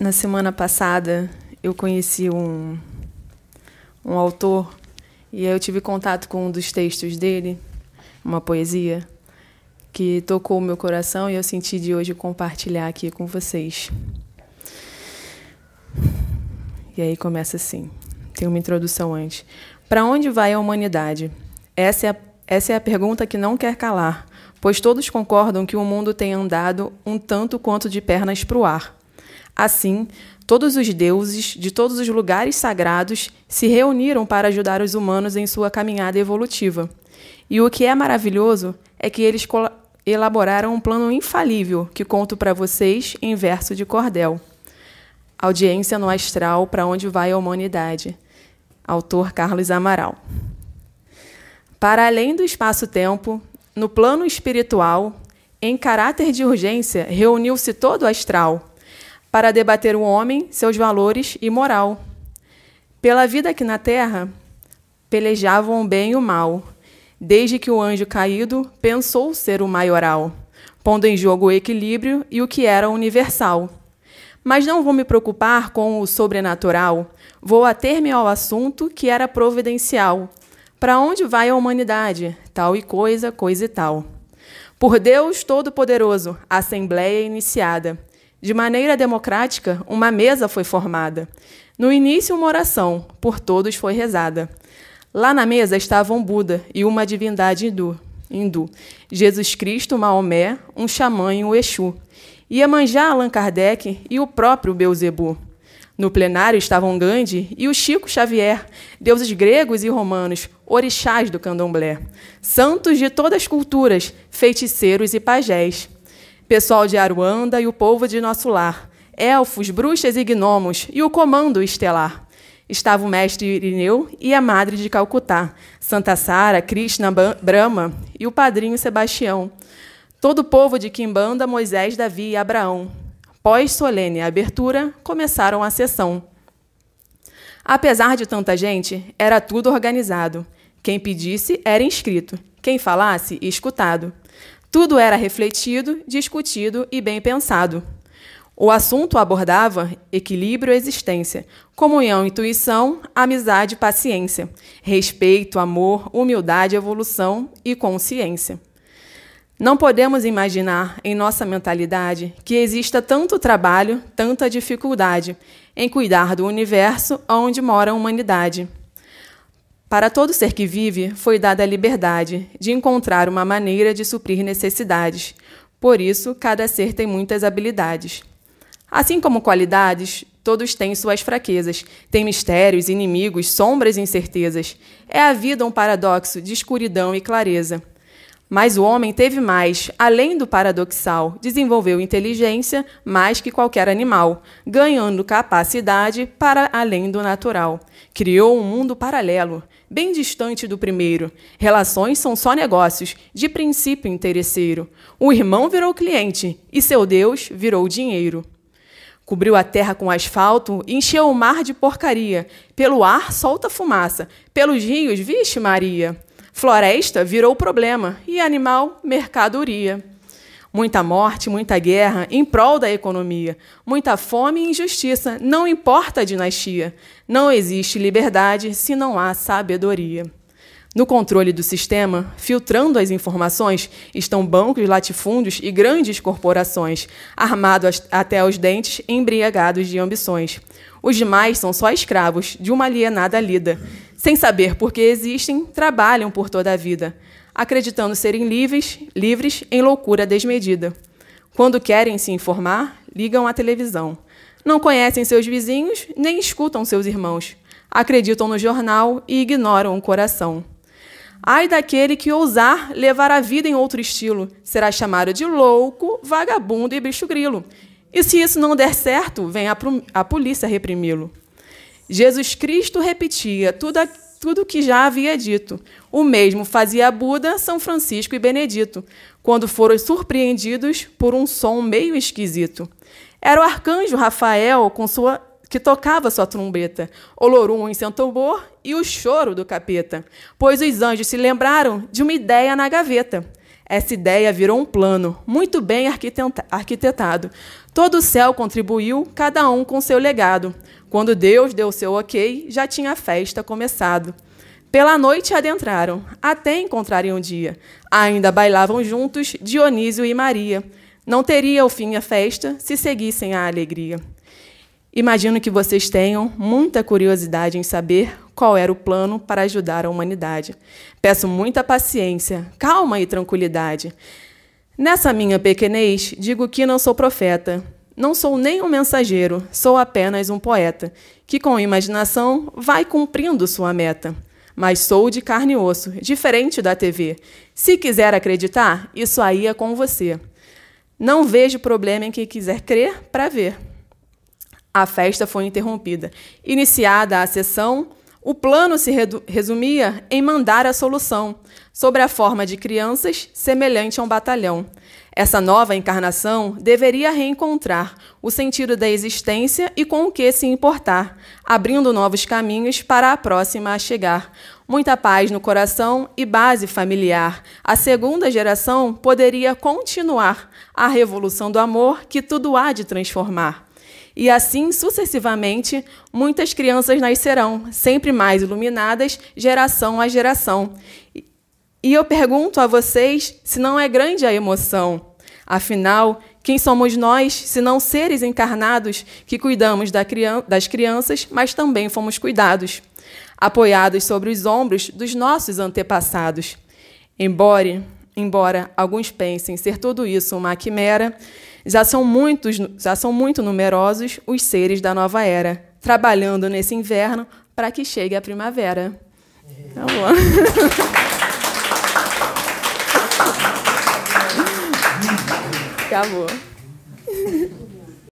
Na semana passada, eu conheci um, um autor e eu tive contato com um dos textos dele, uma poesia, que tocou o meu coração e eu senti de hoje compartilhar aqui com vocês. E aí começa assim. Tem uma introdução antes. Para onde vai a humanidade? Essa é a, essa é a pergunta que não quer calar, pois todos concordam que o mundo tem andado um tanto quanto de pernas para o ar. Assim, todos os deuses de todos os lugares sagrados se reuniram para ajudar os humanos em sua caminhada evolutiva. E o que é maravilhoso é que eles elaboraram um plano infalível que conto para vocês em verso de cordel. Audiência no astral para onde vai a humanidade. Autor Carlos Amaral. Para além do espaço-tempo, no plano espiritual, em caráter de urgência, reuniu-se todo o astral para debater o homem, seus valores e moral. Pela vida aqui na terra, pelejavam o bem e o mal, desde que o anjo caído pensou ser o maioral, pondo em jogo o equilíbrio e o que era universal. Mas não vou me preocupar com o sobrenatural, vou ater-me ao assunto que era providencial. Para onde vai a humanidade? Tal e coisa, coisa e tal. Por Deus Todo-Poderoso, assembleia iniciada. De maneira democrática, uma mesa foi formada. No início, uma oração, por todos foi rezada. Lá na mesa estavam Buda e uma divindade hindu, hindu Jesus Cristo, Maomé, um xamã e um Exu. Iemanjá, Allan Kardec e o próprio Beuzebu. No plenário estavam Gandhi e o Chico Xavier, deuses gregos e romanos, orixás do candomblé, santos de todas as culturas, feiticeiros e pajés pessoal de Aruanda e o povo de nosso lar, elfos, bruxas e gnomos e o comando estelar. Estava o mestre Irineu e a madre de Calcutá, Santa Sara, Krishna, Brahma e o padrinho Sebastião. Todo o povo de Quimbanda, Moisés, Davi e Abraão. Pós-solene abertura, começaram a sessão. Apesar de tanta gente, era tudo organizado. Quem pedisse era inscrito, quem falasse, escutado. Tudo era refletido, discutido e bem pensado. O assunto abordava equilíbrio e existência, comunhão, intuição, amizade, paciência, respeito, amor, humildade, evolução e consciência. Não podemos imaginar em nossa mentalidade que exista tanto trabalho, tanta dificuldade em cuidar do universo onde mora a humanidade. Para todo ser que vive, foi dada a liberdade de encontrar uma maneira de suprir necessidades. Por isso, cada ser tem muitas habilidades. Assim como qualidades, todos têm suas fraquezas, têm mistérios, inimigos, sombras e incertezas. É a vida um paradoxo de escuridão e clareza. Mas o homem teve mais, além do paradoxal, desenvolveu inteligência mais que qualquer animal, ganhando capacidade para além do natural. Criou um mundo paralelo, bem distante do primeiro. Relações são só negócios, de princípio interesseiro. O irmão virou cliente e seu Deus virou dinheiro. Cobriu a terra com asfalto, encheu o mar de porcaria. Pelo ar solta fumaça, pelos rios, vixe Maria. Floresta virou problema e animal, mercadoria. Muita morte, muita guerra em prol da economia. Muita fome e injustiça, não importa a dinastia. Não existe liberdade se não há sabedoria. No controle do sistema, filtrando as informações, estão bancos, latifúndios e grandes corporações, armados até os dentes, embriagados de ambições. Os demais são só escravos de uma alienada lida. Sem saber por que existem, trabalham por toda a vida acreditando serem livres, livres em loucura desmedida. Quando querem se informar, ligam à televisão. Não conhecem seus vizinhos, nem escutam seus irmãos. Acreditam no jornal e ignoram o coração. Ai daquele que ousar levar a vida em outro estilo, será chamado de louco, vagabundo e bicho grilo. E se isso não der certo, vem a, a polícia reprimi-lo. Jesus Cristo repetia tudo tudo que já havia dito. O mesmo fazia Buda, São Francisco e Benedito, quando foram surpreendidos por um som meio esquisito. Era o arcanjo Rafael com sua que tocava sua trombeta, Olorum em seu tambor e o choro do capeta, pois os anjos se lembraram de uma ideia na gaveta. Essa ideia virou um plano, muito bem arquitetado. Todo o céu contribuiu, cada um com seu legado. Quando Deus deu seu ok, já tinha a festa começado. Pela noite adentraram, até encontrarem um dia. Ainda bailavam juntos Dionísio e Maria. Não teria o fim a festa se seguissem a alegria. Imagino que vocês tenham muita curiosidade em saber qual era o plano para ajudar a humanidade. Peço muita paciência, calma e tranquilidade. Nessa minha pequenez, digo que não sou profeta, não sou nem um mensageiro, sou apenas um poeta, que com imaginação vai cumprindo sua meta. Mas sou de carne e osso, diferente da TV. Se quiser acreditar, isso aí é com você. Não vejo problema em quem quiser crer para ver. A festa foi interrompida. Iniciada a sessão, o plano se resumia em mandar a solução, sobre a forma de crianças, semelhante a um batalhão. Essa nova encarnação deveria reencontrar o sentido da existência e com o que se importar, abrindo novos caminhos para a próxima a chegar. Muita paz no coração e base familiar. A segunda geração poderia continuar a revolução do amor que tudo há de transformar. E assim sucessivamente, muitas crianças nascerão, sempre mais iluminadas, geração a geração. E eu pergunto a vocês se não é grande a emoção. Afinal, quem somos nós, se não seres encarnados que cuidamos das crianças, mas também fomos cuidados, apoiados sobre os ombros dos nossos antepassados? Embora, embora alguns pensem ser tudo isso uma quimera, já são, muitos, já são muito numerosos os seres da nova era, trabalhando nesse inverno para que chegue a primavera. Tá bom. Acabou.